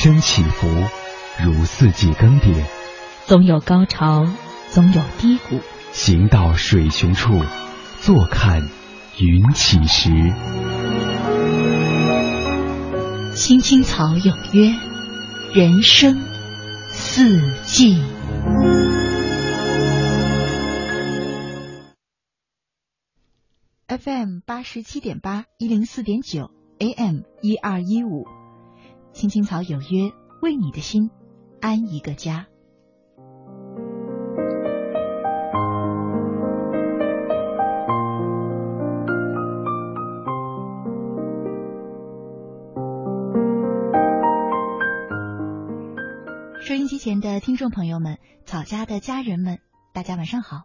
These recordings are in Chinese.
生起伏，如四季更迭，总有高潮，总有低谷。行到水穷处，坐看云起时。青青草有约，人生四季。FM 八十七点八，一零四点九，AM 一二一五。青青草有约，为你的心安一个家。收音机前的听众朋友们，草家的家人们，大家晚上好！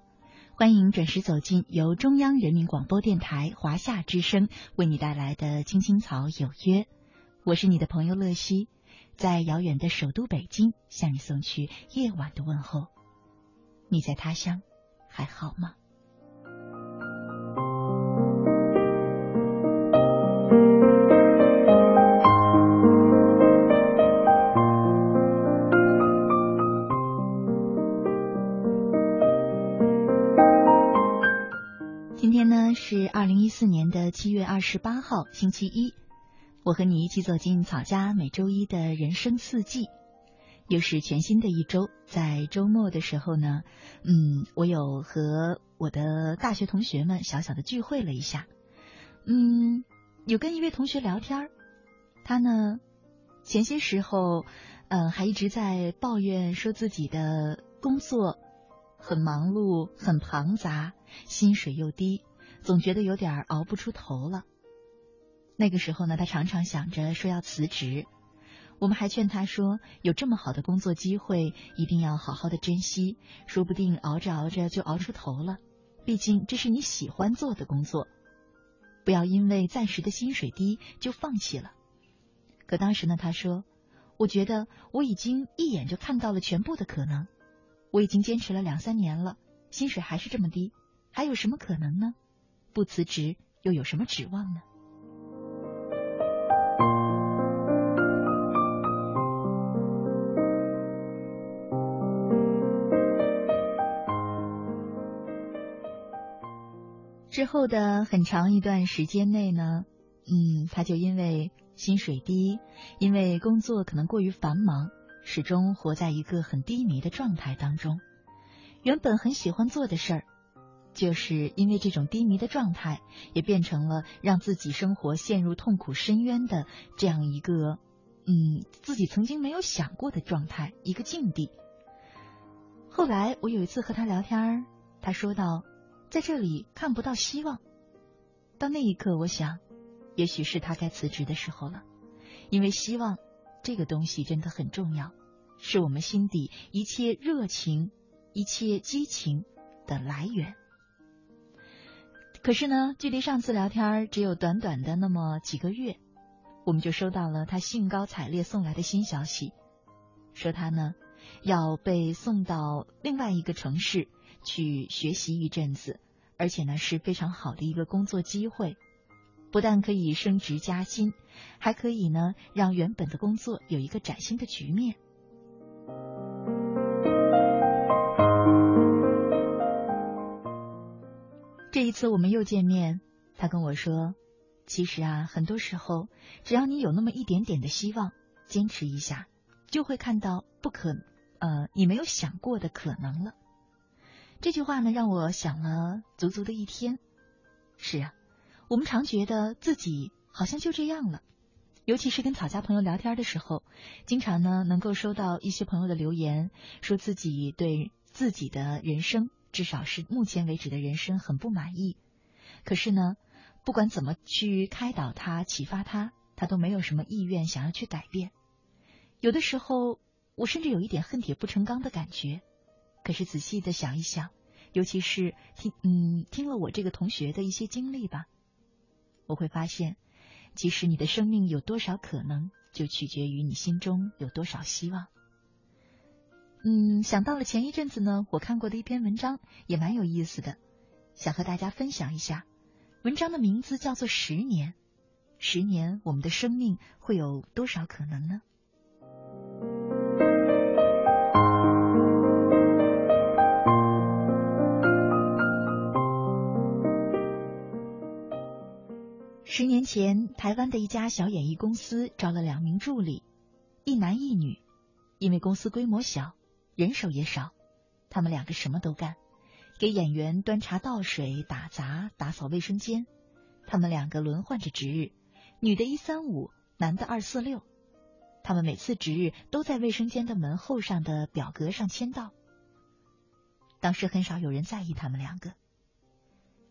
欢迎准时走进由中央人民广播电台华夏之声为你带来的《青青草有约》。我是你的朋友乐西，在遥远的首都北京向你送去夜晚的问候。你在他乡还好吗？今天呢是二零一四年的七月二十八号，星期一。我和你一起走进草家每周一的人生四季，又是全新的一周。在周末的时候呢，嗯，我有和我的大学同学们小小的聚会了一下，嗯，有跟一位同学聊天儿他呢前些时候，呃，还一直在抱怨说自己的工作很忙碌、很庞杂，薪水又低，总觉得有点熬不出头了。那个时候呢，他常常想着说要辞职。我们还劝他说，有这么好的工作机会，一定要好好的珍惜，说不定熬着熬着就熬出头了。毕竟这是你喜欢做的工作，不要因为暂时的薪水低就放弃了。可当时呢，他说：“我觉得我已经一眼就看到了全部的可能，我已经坚持了两三年了，薪水还是这么低，还有什么可能呢？不辞职又有什么指望呢？”之后的很长一段时间内呢，嗯，他就因为薪水低，因为工作可能过于繁忙，始终活在一个很低迷的状态当中。原本很喜欢做的事儿，就是因为这种低迷的状态，也变成了让自己生活陷入痛苦深渊的这样一个，嗯，自己曾经没有想过的状态，一个境地。后来我有一次和他聊天，他说道。在这里看不到希望，到那一刻，我想，也许是他该辞职的时候了。因为希望这个东西真的很重要，是我们心底一切热情、一切激情的来源。可是呢，距离上次聊天只有短短的那么几个月，我们就收到了他兴高采烈送来的新消息，说他呢要被送到另外一个城市。去学习一阵子，而且呢是非常好的一个工作机会，不但可以升职加薪，还可以呢让原本的工作有一个崭新的局面。这一次我们又见面，他跟我说：“其实啊，很多时候只要你有那么一点点的希望，坚持一下，就会看到不可呃你没有想过的可能了。”这句话呢，让我想了足足的一天。是啊，我们常觉得自己好像就这样了，尤其是跟草家朋友聊天的时候，经常呢能够收到一些朋友的留言，说自己对自己的人生，至少是目前为止的人生很不满意。可是呢，不管怎么去开导他、启发他，他都没有什么意愿想要去改变。有的时候，我甚至有一点恨铁不成钢的感觉。可是仔细的想一想，尤其是听嗯听了我这个同学的一些经历吧，我会发现，其实你的生命有多少可能，就取决于你心中有多少希望。嗯，想到了前一阵子呢，我看过的一篇文章，也蛮有意思的，想和大家分享一下。文章的名字叫做《十年》，十年，我们的生命会有多少可能呢？十年前，台湾的一家小演艺公司招了两名助理，一男一女。因为公司规模小，人手也少，他们两个什么都干，给演员端茶倒水、打杂、打扫卫生间。他们两个轮换着值日，女的一三五，男的二四六。他们每次值日都在卫生间的门后上的表格上签到。当时很少有人在意他们两个。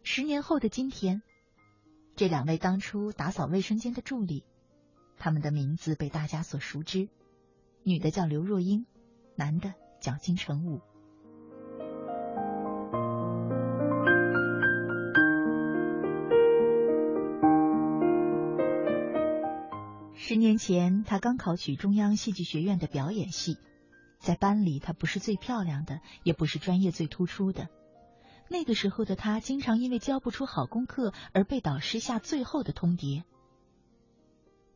十年后的今天。这两位当初打扫卫生间的助理，他们的名字被大家所熟知。女的叫刘若英，男的叫金城武。十年前，他刚考取中央戏剧学院的表演系，在班里，他不是最漂亮的，也不是专业最突出的。那个时候的他，经常因为交不出好功课而被导师下最后的通牒。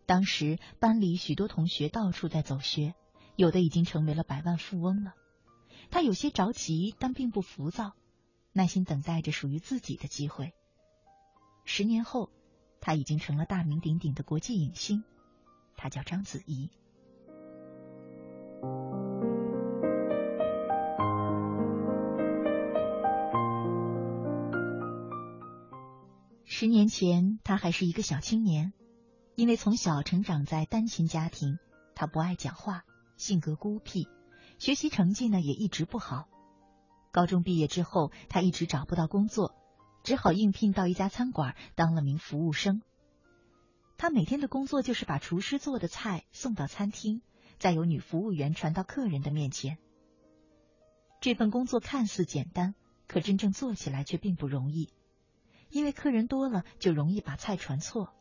当时班里许多同学到处在走学，有的已经成为了百万富翁了。他有些着急，但并不浮躁，耐心等待着属于自己的机会。十年后，他已经成了大名鼎鼎的国际影星，他叫章子怡。十年前，他还是一个小青年，因为从小成长在单亲家庭，他不爱讲话，性格孤僻，学习成绩呢也一直不好。高中毕业之后，他一直找不到工作，只好应聘到一家餐馆当了名服务生。他每天的工作就是把厨师做的菜送到餐厅，再由女服务员传到客人的面前。这份工作看似简单，可真正做起来却并不容易。因为客人多了，就容易把菜传错，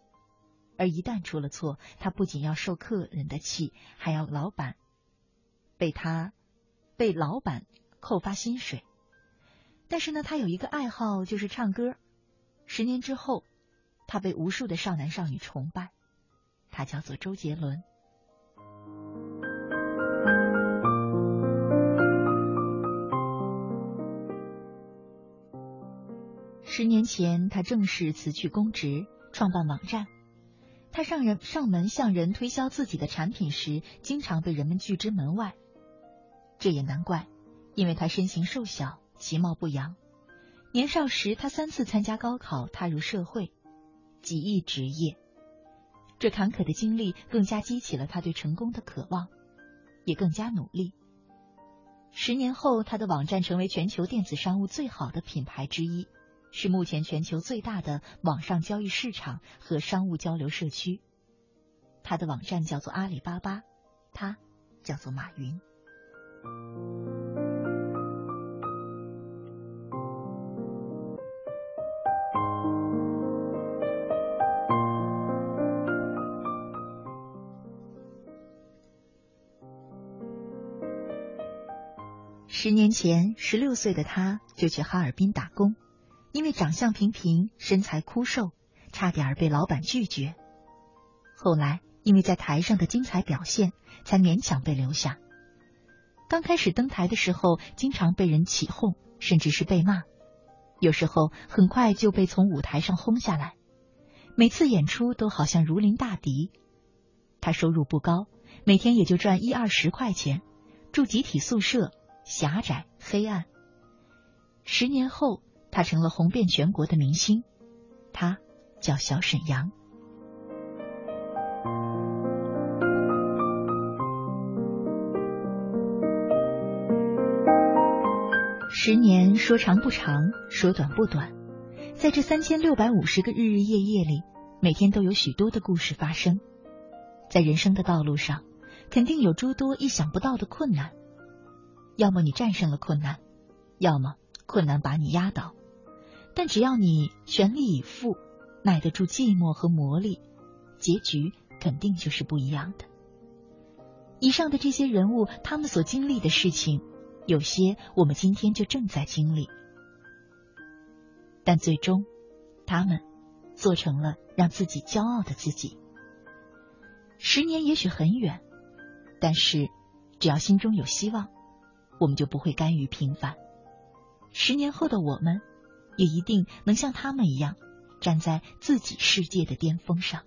而一旦出了错，他不仅要受客人的气，还要老板被他被老板扣发薪水。但是呢，他有一个爱好，就是唱歌。十年之后，他被无数的少男少女崇拜，他叫做周杰伦。十年前，他正式辞去公职，创办网站。他上人上门向人推销自己的产品时，经常被人们拒之门外。这也难怪，因为他身形瘦小，其貌不扬。年少时，他三次参加高考，踏入社会，几易职业。这坎坷的经历更加激起了他对成功的渴望，也更加努力。十年后，他的网站成为全球电子商务最好的品牌之一。是目前全球最大的网上交易市场和商务交流社区。他的网站叫做阿里巴巴，他叫做马云。十年前，十六岁的他就去哈尔滨打工。因为长相平平，身材枯瘦，差点被老板拒绝。后来，因为在台上的精彩表现，才勉强被留下。刚开始登台的时候，经常被人起哄，甚至是被骂。有时候，很快就被从舞台上轰下来。每次演出都好像如临大敌。他收入不高，每天也就赚一二十块钱，住集体宿舍，狭窄黑暗。十年后。他成了红遍全国的明星，他叫小沈阳。十年说长不长，说短不短，在这三千六百五十个日日夜夜里，每天都有许多的故事发生。在人生的道路上，肯定有诸多意想不到的困难，要么你战胜了困难，要么困难把你压倒。但只要你全力以赴，耐得住寂寞和磨砺，结局肯定就是不一样的。以上的这些人物，他们所经历的事情，有些我们今天就正在经历，但最终，他们做成了让自己骄傲的自己。十年也许很远，但是只要心中有希望，我们就不会甘于平凡。十年后的我们，也一定能像他们一样，站在自己世界的巅峰上。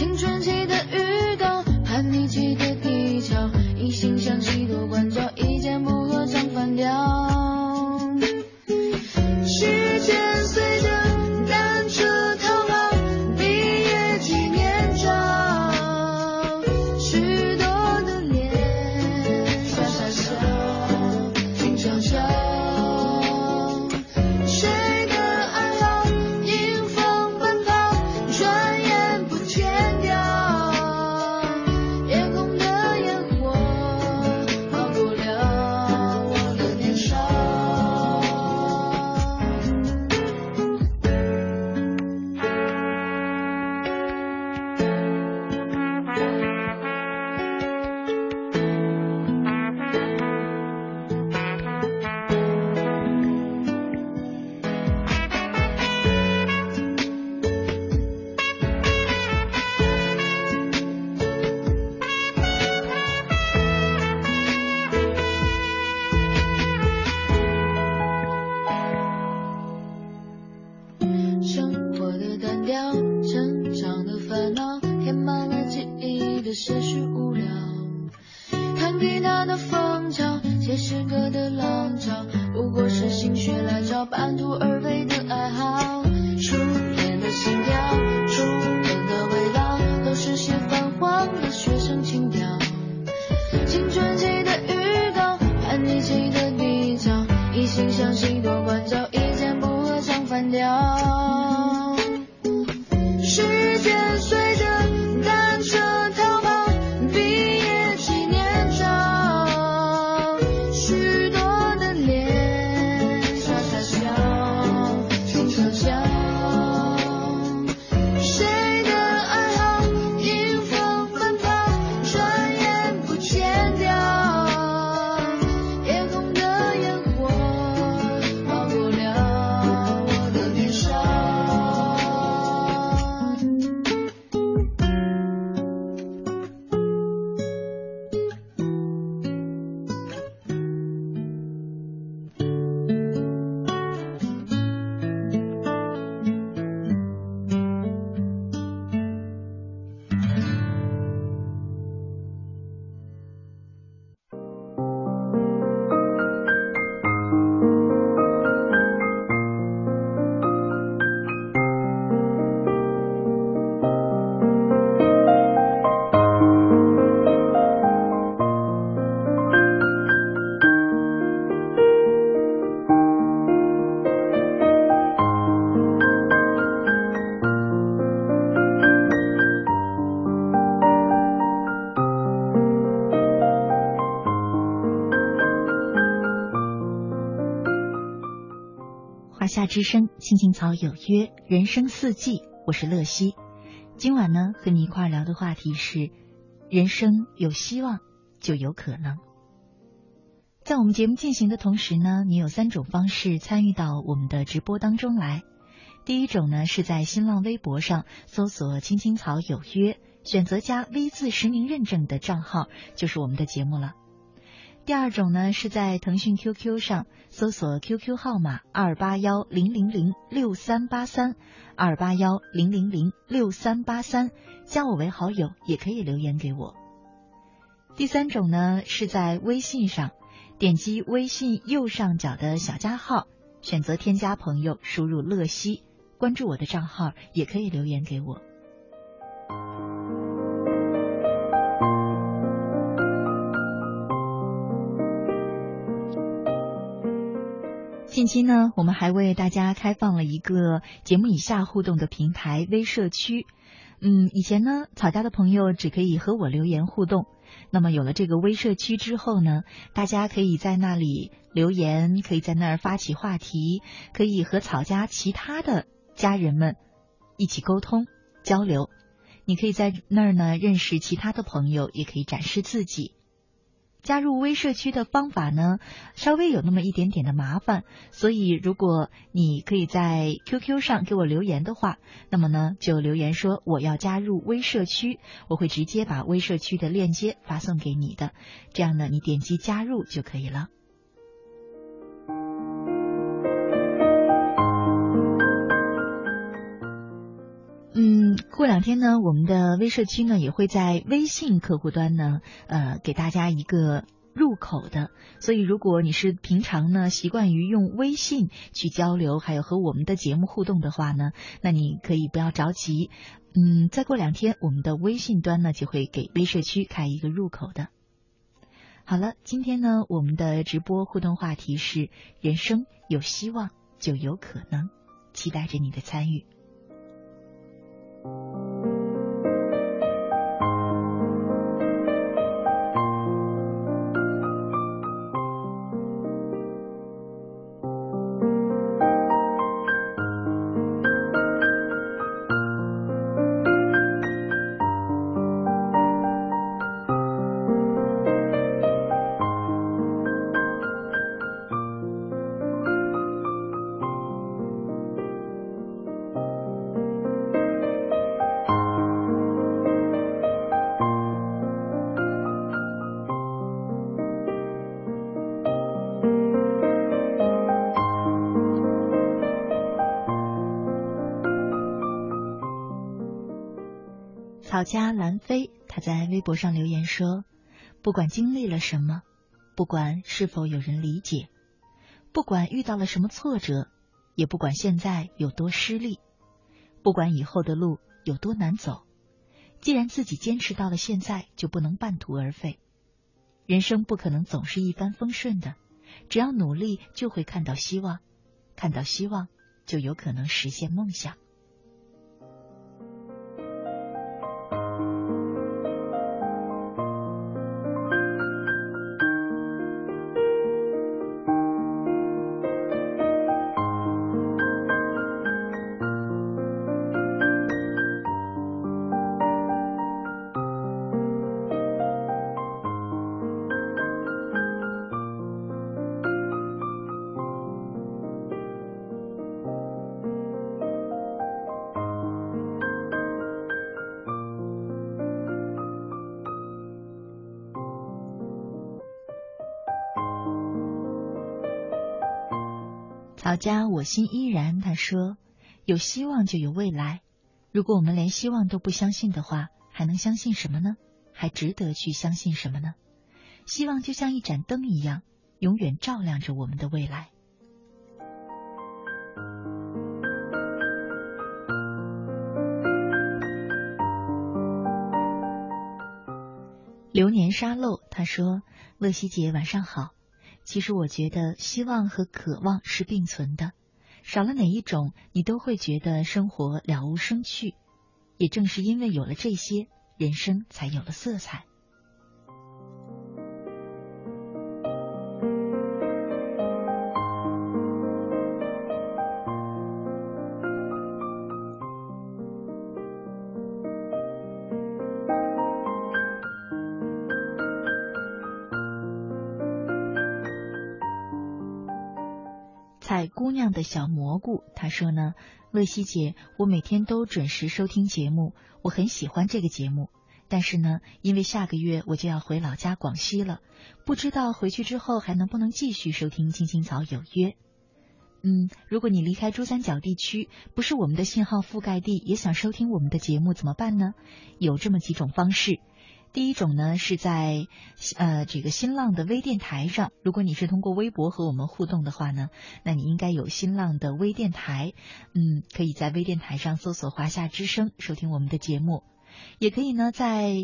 青春期的雨冬和你期待青青草有约，人生四季，我是乐西。今晚呢，和你一块聊的话题是：人生有希望，就有可能。在我们节目进行的同时呢，你有三种方式参与到我们的直播当中来。第一种呢，是在新浪微博上搜索“青青草有约”，选择加 V 字实名认证的账号，就是我们的节目了。第二种呢，是在腾讯 QQ 上搜索 QQ 号码二八幺零零零六三八三二八幺零零零六三八三，加我为好友，也可以留言给我。第三种呢，是在微信上点击微信右上角的小加号，选择添加朋友，输入乐西，关注我的账号，也可以留言给我。近期呢，我们还为大家开放了一个节目以下互动的平台微社区。嗯，以前呢，草家的朋友只可以和我留言互动。那么有了这个微社区之后呢，大家可以在那里留言，可以在那儿发起话题，可以和草家其他的家人们一起沟通交流。你可以在那儿呢认识其他的朋友，也可以展示自己。加入微社区的方法呢，稍微有那么一点点的麻烦，所以如果你可以在 QQ 上给我留言的话，那么呢就留言说我要加入微社区，我会直接把微社区的链接发送给你的，这样呢你点击加入就可以了。嗯，过两天呢，我们的微社区呢也会在微信客户端呢，呃，给大家一个入口的。所以，如果你是平常呢习惯于用微信去交流，还有和我们的节目互动的话呢，那你可以不要着急。嗯，再过两天，我们的微信端呢就会给微社区开一个入口的。好了，今天呢，我们的直播互动话题是：人生有希望就有可能，期待着你的参与。Thank you. 微博上留言说：“不管经历了什么，不管是否有人理解，不管遇到了什么挫折，也不管现在有多失利，不管以后的路有多难走，既然自己坚持到了现在，就不能半途而废。人生不可能总是一帆风顺的，只要努力，就会看到希望，看到希望，就有可能实现梦想。”老家我心依然。他说：“有希望就有未来。如果我们连希望都不相信的话，还能相信什么呢？还值得去相信什么呢？希望就像一盏灯一样，永远照亮着我们的未来。”流年沙漏。他说：“乐西姐，晚上好。”其实我觉得希望和渴望是并存的，少了哪一种，你都会觉得生活了无生趣。也正是因为有了这些，人生才有了色彩。小蘑菇，他说呢，乐西姐，我每天都准时收听节目，我很喜欢这个节目。但是呢，因为下个月我就要回老家广西了，不知道回去之后还能不能继续收听《青青草有约》。嗯，如果你离开珠三角地区，不是我们的信号覆盖地，也想收听我们的节目怎么办呢？有这么几种方式。第一种呢，是在呃这个新浪的微电台上。如果你是通过微博和我们互动的话呢，那你应该有新浪的微电台。嗯，可以在微电台上搜索“华夏之声”收听我们的节目。也可以呢，在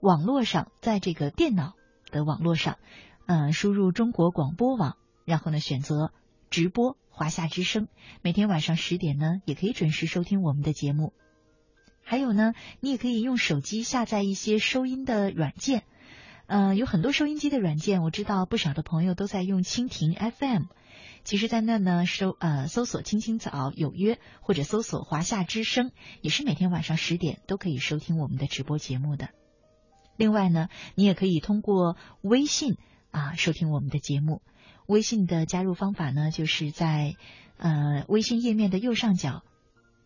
网络上，在这个电脑的网络上，嗯，输入中国广播网，然后呢，选择直播华夏之声，每天晚上十点呢，也可以准时收听我们的节目。还有呢，你也可以用手机下载一些收音的软件，嗯，有很多收音机的软件，我知道不少的朋友都在用蜻蜓 FM。其实，在那呢，搜呃搜索“青青草有约”或者搜索“华夏之声”，也是每天晚上十点都可以收听我们的直播节目的。另外呢，你也可以通过微信啊收听我们的节目。微信的加入方法呢，就是在呃微信页面的右上角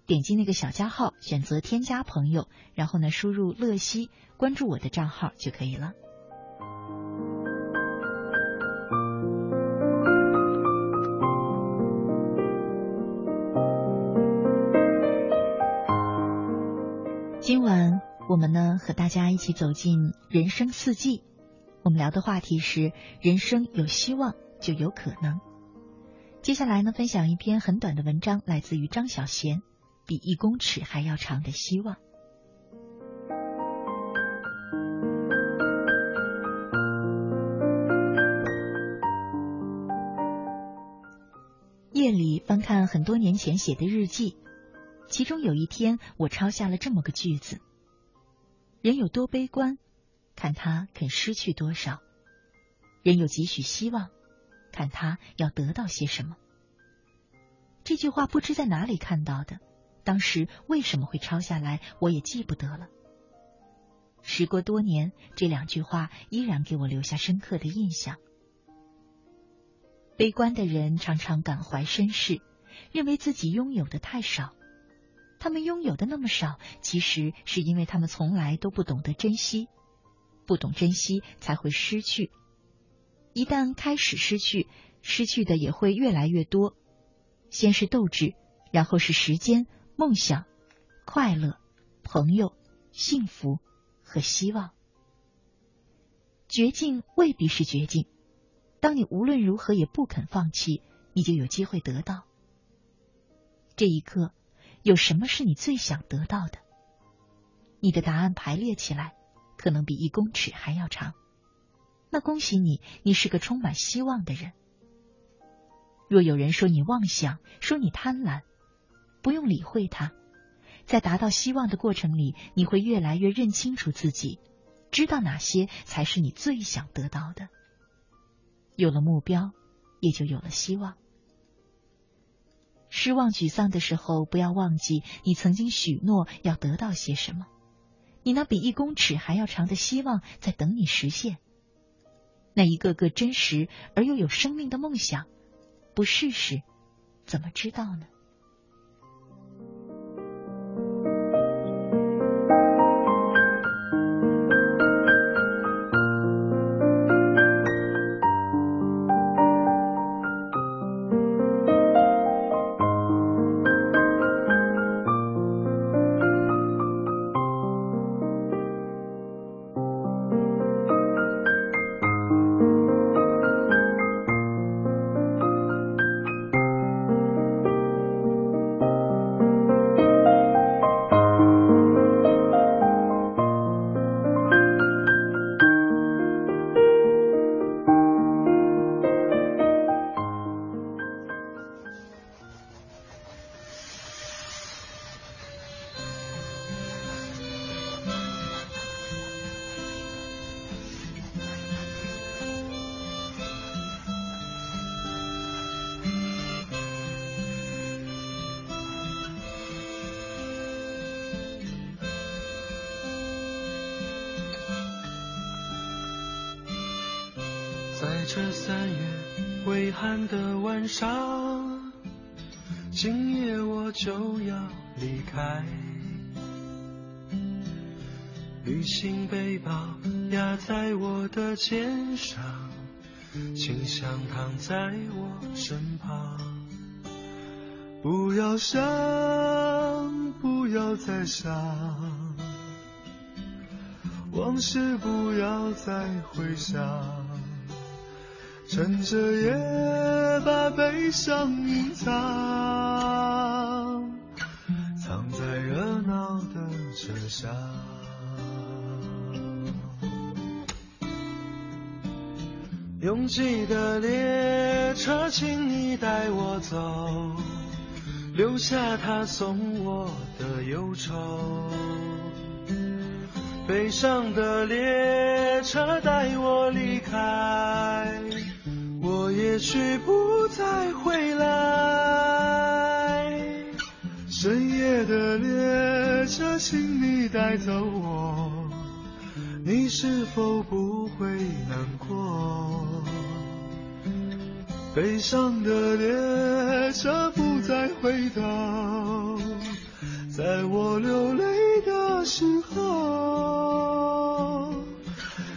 点击那个小加号，选择添加朋友，然后呢输入“乐西”，关注我的账号就可以了。今晚我们呢和大家一起走进人生四季，我们聊的话题是人生有希望就有可能。接下来呢，分享一篇很短的文章，来自于张小娴，《比一公尺还要长的希望》。夜里翻看很多年前写的日记。其中有一天，我抄下了这么个句子：“人有多悲观，看他肯失去多少；人有几许希望，看他要得到些什么。”这句话不知在哪里看到的，当时为什么会抄下来，我也记不得了。时过多年，这两句话依然给我留下深刻的印象。悲观的人常常感怀身世，认为自己拥有的太少。他们拥有的那么少，其实是因为他们从来都不懂得珍惜，不懂珍惜才会失去。一旦开始失去，失去的也会越来越多。先是斗志，然后是时间、梦想、快乐、朋友、幸福和希望。绝境未必是绝境，当你无论如何也不肯放弃，你就有机会得到。这一刻。有什么是你最想得到的？你的答案排列起来，可能比一公尺还要长。那恭喜你，你是个充满希望的人。若有人说你妄想，说你贪婪，不用理会他。在达到希望的过程里，你会越来越认清楚自己，知道哪些才是你最想得到的。有了目标，也就有了希望。失望、沮丧的时候，不要忘记你曾经许诺要得到些什么。你那比一公尺还要长的希望在等你实现。那一个个真实而又有生命的梦想，不试试怎么知道呢？肩上，请想躺在我身旁。不要想，不要再想，往事不要再回想，趁着夜把悲伤隐藏，藏在热闹的车厢。拥挤的列车，请你带我走，留下他送我的忧愁。悲伤的列车带我离开，我也许不再回来。深夜的列车，请你带走我。你是否不会难过？悲伤的列车不再回头，在我流泪的时候。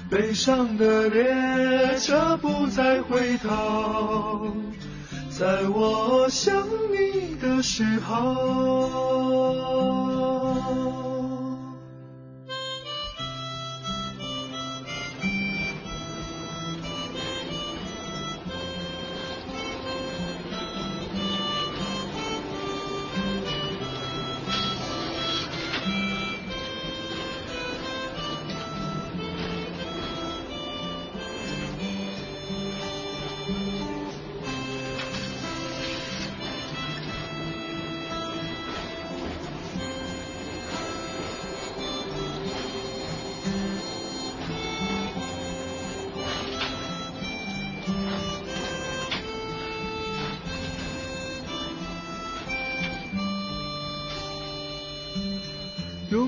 悲伤的列车不再回头，在我想你的时候。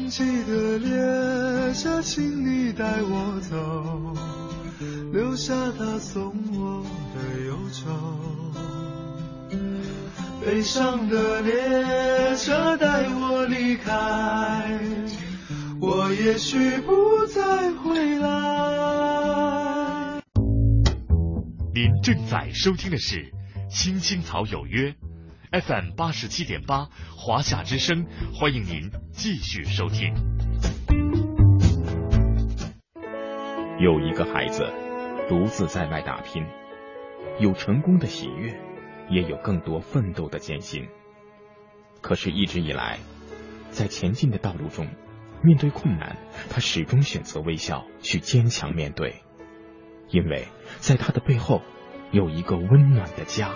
拥挤的列车，请你带我走，留下他送我的忧愁。悲伤的列车带我离开，我也许不再回来。您正在收听的是《青青草有约》。FM 八十七点八，华夏之声，欢迎您继续收听。有一个孩子独自在外打拼，有成功的喜悦，也有更多奋斗的艰辛。可是，一直以来，在前进的道路中，面对困难，他始终选择微笑，去坚强面对，因为在他的背后有一个温暖的家。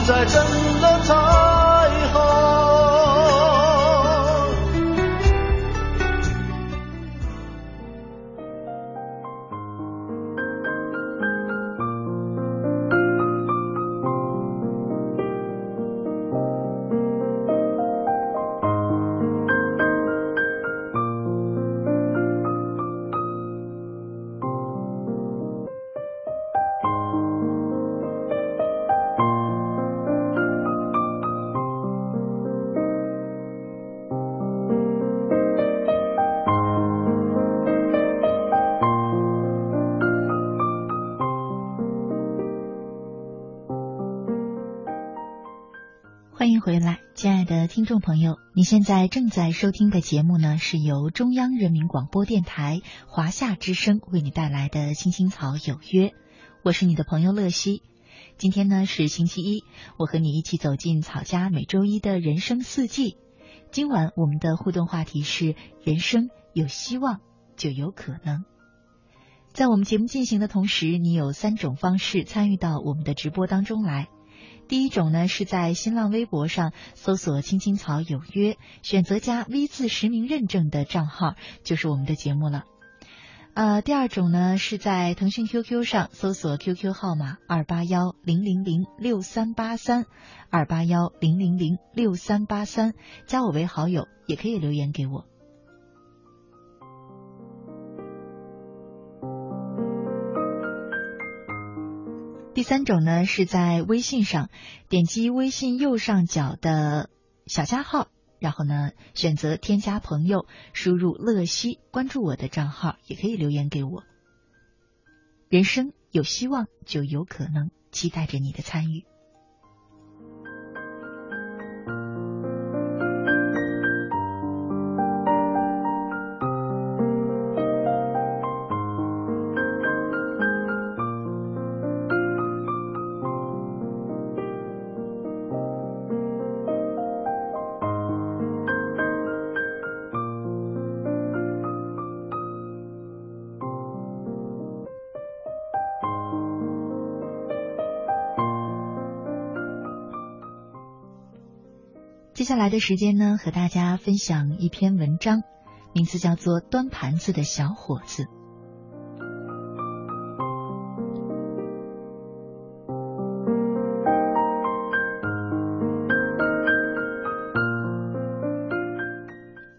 在真的痛听众朋友，你现在正在收听的节目呢，是由中央人民广播电台华夏之声为你带来的《青青草有约》，我是你的朋友乐西。今天呢是星期一，我和你一起走进草家每周一的人生四季。今晚我们的互动话题是：人生有希望就有可能。在我们节目进行的同时，你有三种方式参与到我们的直播当中来。第一种呢，是在新浪微博上搜索“青青草有约”，选择加 V 字实名认证的账号，就是我们的节目了。呃，第二种呢，是在腾讯 QQ 上搜索 QQ 号码二八幺零零零六三八三二八幺零零零六三八三，加我为好友，也可以留言给我。第三种呢，是在微信上点击微信右上角的小加号，然后呢选择添加朋友，输入“乐西”，关注我的账号，也可以留言给我。人生有希望，就有可能，期待着你的参与。接下来的时间呢，和大家分享一篇文章，名字叫做《端盘子的小伙子》。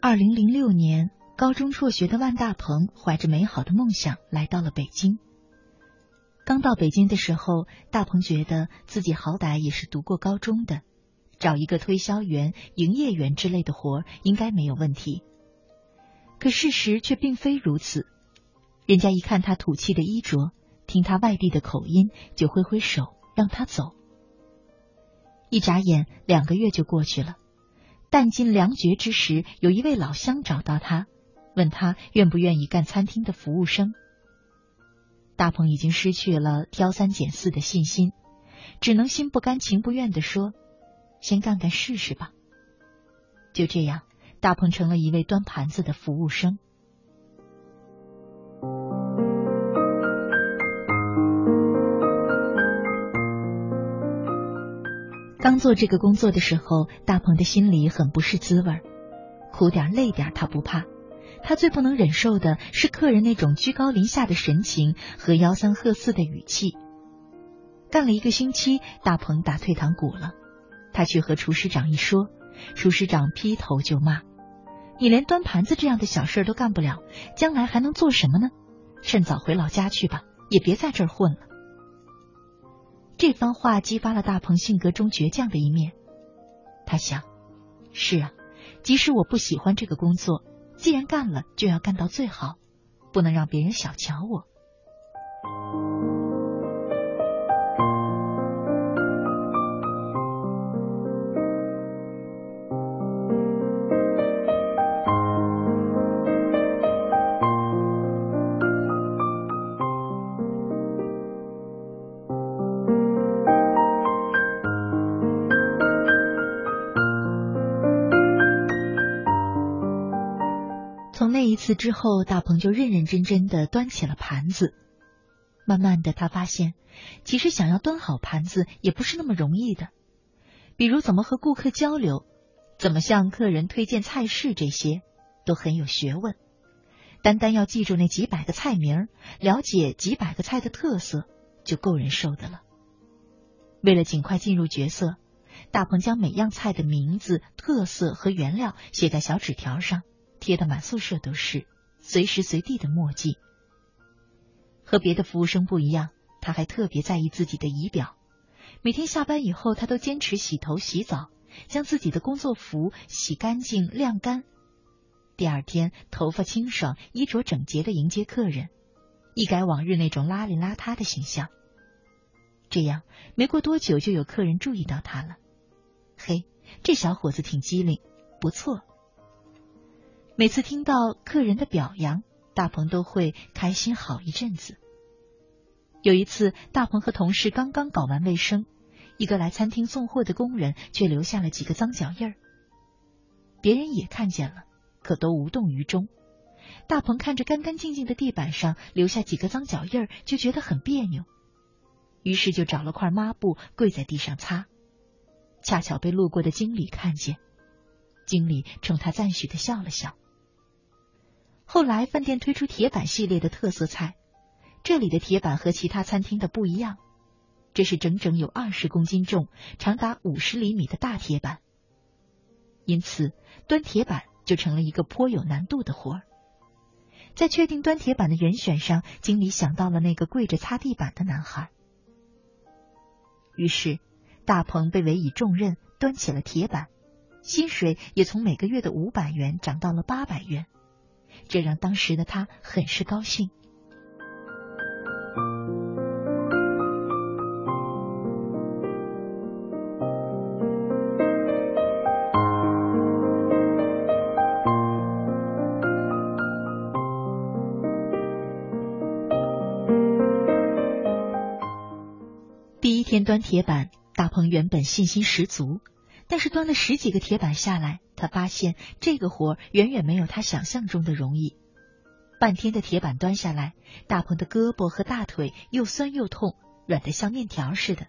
二零零六年，高中辍学的万大鹏怀着美好的梦想来到了北京。刚到北京的时候，大鹏觉得自己好歹也是读过高中的。找一个推销员、营业员之类的活应该没有问题，可事实却并非如此。人家一看他土气的衣着，听他外地的口音，就挥挥手让他走。一眨眼，两个月就过去了。弹尽粮绝之时，有一位老乡找到他，问他愿不愿意干餐厅的服务生。大鹏已经失去了挑三拣四的信心，只能心不甘情不愿地说。先干干试试吧。就这样，大鹏成了一位端盘子的服务生。刚做这个工作的时候，大鹏的心里很不是滋味苦点累点他不怕，他最不能忍受的是客人那种居高临下的神情和吆三喝四的语气。干了一个星期，大鹏打退堂鼓了。他去和厨师长一说，厨师长劈头就骂：“你连端盘子这样的小事都干不了，将来还能做什么呢？趁早回老家去吧，也别在这儿混了。”这番话激发了大鹏性格中倔强的一面。他想：“是啊，即使我不喜欢这个工作，既然干了，就要干到最好，不能让别人小瞧我。”之后，大鹏就认认真真的端起了盘子。慢慢的，他发现，其实想要端好盘子也不是那么容易的。比如，怎么和顾客交流，怎么向客人推荐菜式，这些都很有学问。单单要记住那几百个菜名，了解几百个菜的特色，就够人受的了。为了尽快进入角色，大鹏将每样菜的名字、特色和原料写在小纸条上。贴的满宿舍都是，随时随地的墨迹。和别的服务生不一样，他还特别在意自己的仪表。每天下班以后，他都坚持洗头洗澡，将自己的工作服洗干净晾干。第二天，头发清爽、衣着整洁的迎接客人，一改往日那种邋里邋遢的形象。这样，没过多久就有客人注意到他了。嘿，这小伙子挺机灵，不错。每次听到客人的表扬，大鹏都会开心好一阵子。有一次，大鹏和同事刚刚搞完卫生，一个来餐厅送货的工人却留下了几个脏脚印儿。别人也看见了，可都无动于衷。大鹏看着干干净净的地板上留下几个脏脚印儿，就觉得很别扭，于是就找了块抹布跪在地上擦。恰巧被路过的经理看见，经理冲他赞许的笑了笑。后来饭店推出铁板系列的特色菜。这里的铁板和其他餐厅的不一样，这是整整有二十公斤重、长达五十厘米的大铁板，因此端铁板就成了一个颇有难度的活儿。在确定端铁板的人选上，经理想到了那个跪着擦地板的男孩，于是大鹏被委以重任，端起了铁板，薪水也从每个月的五百元涨到了八百元，这让当时的他很是高兴。第一天端铁板，大鹏原本信心十足，但是端了十几个铁板下来，他发现这个活远远没有他想象中的容易。半天的铁板端下来，大鹏的胳膊和大腿又酸又痛，软得像面条似的。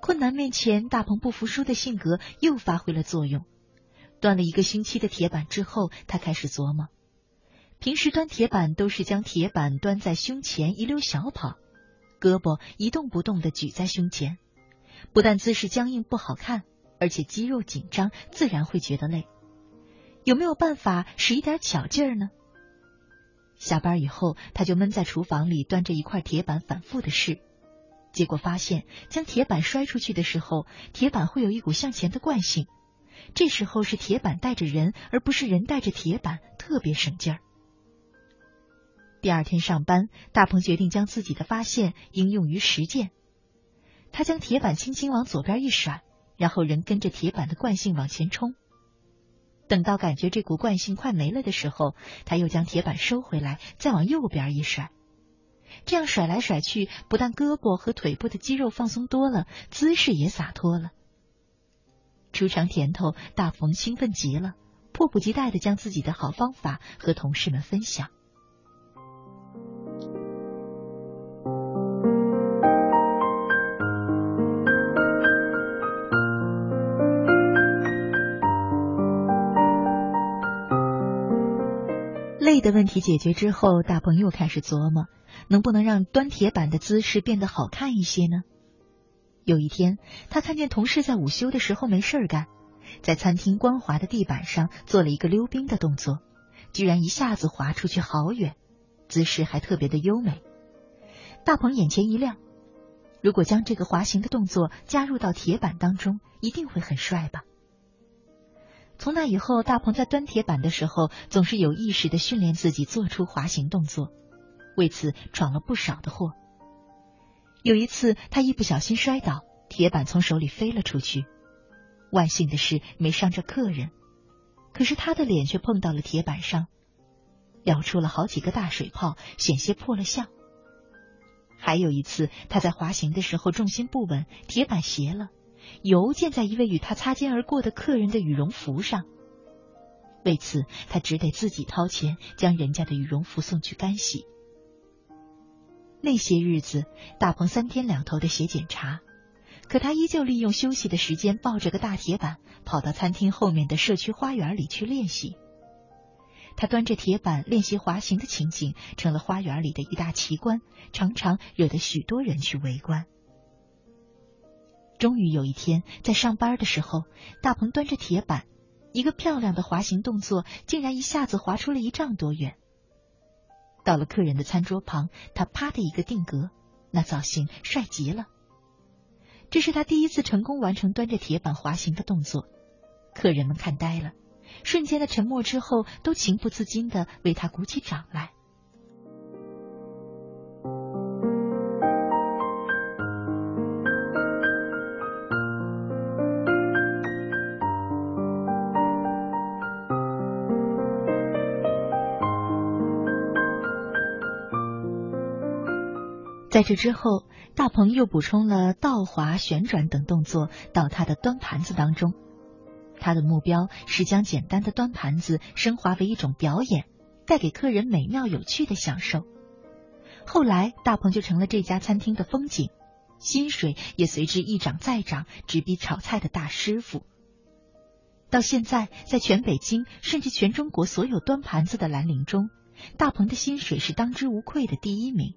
困难面前，大鹏不服输的性格又发挥了作用。端了一个星期的铁板之后，他开始琢磨：平时端铁板都是将铁板端在胸前，一溜小跑。胳膊一动不动的举在胸前，不但姿势僵硬不好看，而且肌肉紧张，自然会觉得累。有没有办法使一点巧劲儿呢？下班以后，他就闷在厨房里端着一块铁板反复的试，结果发现将铁板摔出去的时候，铁板会有一股向前的惯性，这时候是铁板带着人，而不是人带着铁板，特别省劲儿。第二天上班，大鹏决定将自己的发现应用于实践。他将铁板轻轻往左边一甩，然后人跟着铁板的惯性往前冲。等到感觉这股惯性快没了的时候，他又将铁板收回来，再往右边一甩。这样甩来甩去，不但胳膊和腿部的肌肉放松多了，姿势也洒脱了。初尝甜头，大鹏兴奋极了，迫不及待的将自己的好方法和同事们分享。累的问题解决之后，大鹏又开始琢磨，能不能让端铁板的姿势变得好看一些呢？有一天，他看见同事在午休的时候没事儿干，在餐厅光滑的地板上做了一个溜冰的动作，居然一下子滑出去好远。姿势还特别的优美，大鹏眼前一亮。如果将这个滑行的动作加入到铁板当中，一定会很帅吧？从那以后，大鹏在端铁板的时候，总是有意识的训练自己做出滑行动作，为此闯了不少的祸。有一次，他一不小心摔倒，铁板从手里飞了出去。万幸的是没伤着客人，可是他的脸却碰到了铁板上。咬出了好几个大水泡，险些破了相。还有一次，他在滑行的时候重心不稳，铁板斜了，油溅在一位与他擦肩而过的客人的羽绒服上。为此，他只得自己掏钱将人家的羽绒服送去干洗。那些日子，大鹏三天两头的写检查，可他依旧利用休息的时间，抱着个大铁板，跑到餐厅后面的社区花园里去练习。他端着铁板练习滑行的情景，成了花园里的一大奇观，常常惹得许多人去围观。终于有一天，在上班的时候，大鹏端着铁板，一个漂亮的滑行动作，竟然一下子滑出了一丈多远。到了客人的餐桌旁，他啪的一个定格，那造型帅极了。这是他第一次成功完成端着铁板滑行的动作，客人们看呆了。瞬间的沉默之后，都情不自禁的为他鼓起掌来。在这之后，大鹏又补充了倒滑、旋转等动作到他的端盘子当中。他的目标是将简单的端盘子升华为一种表演，带给客人美妙有趣的享受。后来，大鹏就成了这家餐厅的风景，薪水也随之一涨再涨，直逼炒菜的大师傅。到现在，在全北京甚至全中国所有端盘子的蓝领中，大鹏的薪水是当之无愧的第一名。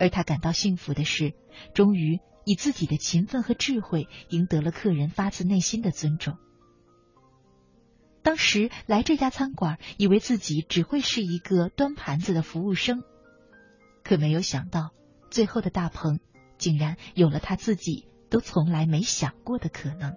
而他感到幸福的是，终于以自己的勤奋和智慧赢得了客人发自内心的尊重。当时来这家餐馆，以为自己只会是一个端盘子的服务生。可没有想到，最后的大鹏竟然有了他自己都从来没想过的可能。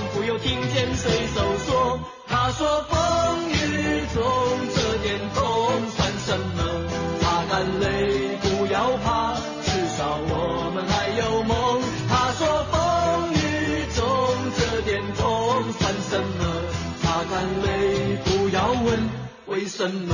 我又听见水手说，他说风雨中这点痛算什么？擦干泪不要怕，至少我们还有梦。他说风雨中这点痛算什么？擦干泪不要问为什么。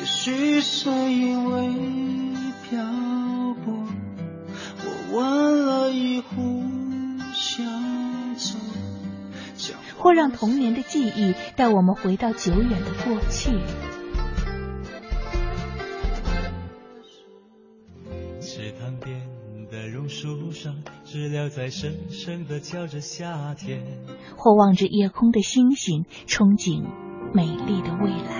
也许是因为漂泊，我问了一壶小酒，或让童年的记忆带我们回到久远的过去。池塘边的榕树上，知了在声声的叫着夏天。或望着夜空的星星，憧憬美丽的未来。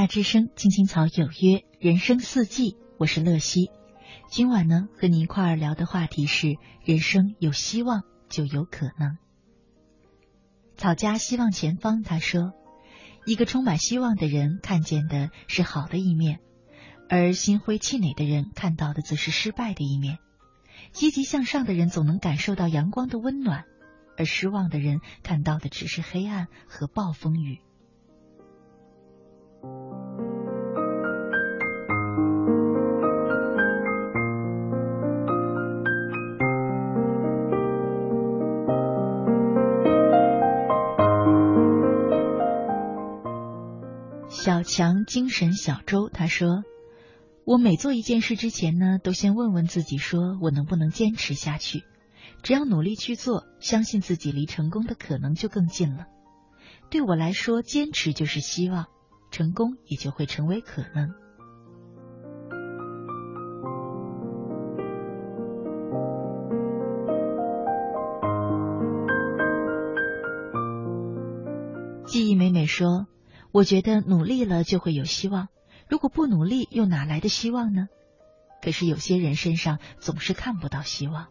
夏之声，青青草有约，人生四季，我是乐西。今晚呢，和你一块儿聊的话题是：人生有希望就有可能。草家希望前方，他说，一个充满希望的人看见的是好的一面，而心灰气馁的人看到的则是失败的一面。积极向上的人总能感受到阳光的温暖，而失望的人看到的只是黑暗和暴风雨。小强精神小周他说：“我每做一件事之前呢，都先问问自己，说我能不能坚持下去。只要努力去做，相信自己离成功的可能就更近了。对我来说，坚持就是希望，成功也就会成为可能。”记忆美美说。我觉得努力了就会有希望，如果不努力，又哪来的希望呢？可是有些人身上总是看不到希望。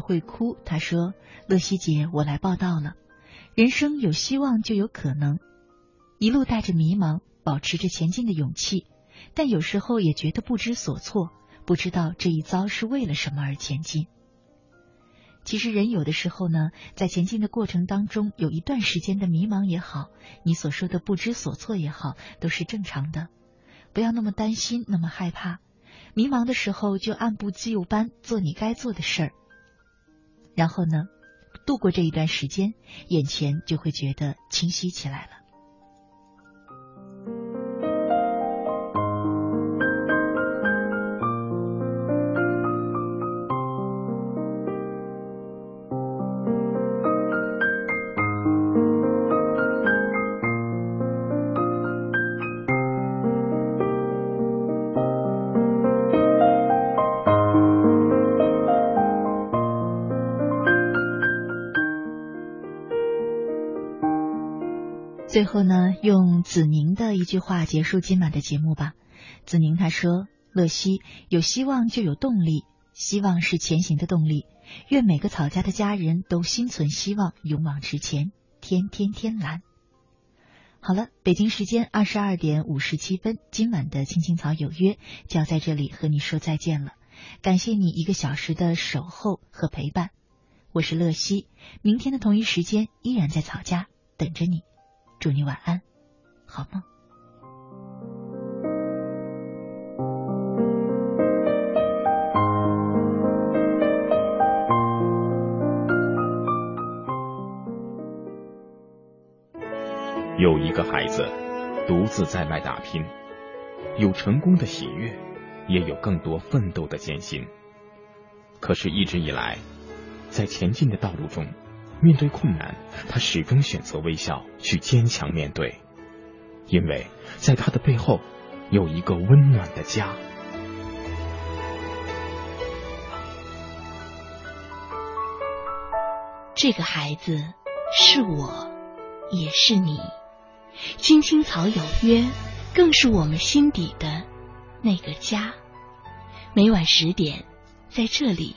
会哭。他说：“乐西姐，我来报道了。人生有希望就有可能，一路带着迷茫，保持着前进的勇气，但有时候也觉得不知所措，不知道这一遭是为了什么而前进。其实人有的时候呢，在前进的过程当中，有一段时间的迷茫也好，你所说的不知所措也好，都是正常的。不要那么担心，那么害怕。迷茫的时候，就按部就班做你该做的事儿。然后呢，度过这一段时间，眼前就会觉得清晰起来了。后呢，用子宁的一句话结束今晚的节目吧。子宁他说：“乐西，有希望就有动力，希望是前行的动力。愿每个草家的家人都心存希望，勇往直前，天天天蓝。”好了，北京时间二十二点五十七分，今晚的青青草有约就要在这里和你说再见了。感谢你一个小时的守候和陪伴，我是乐西。明天的同一时间依然在草家等着你。祝你晚安，好梦。有一个孩子独自在外打拼，有成功的喜悦，也有更多奋斗的艰辛。可是，一直以来，在前进的道路中。面对困难，他始终选择微笑，去坚强面对，因为在他的背后有一个温暖的家。这个孩子是我，也是你。青青草有约，更是我们心底的那个家。每晚十点，在这里。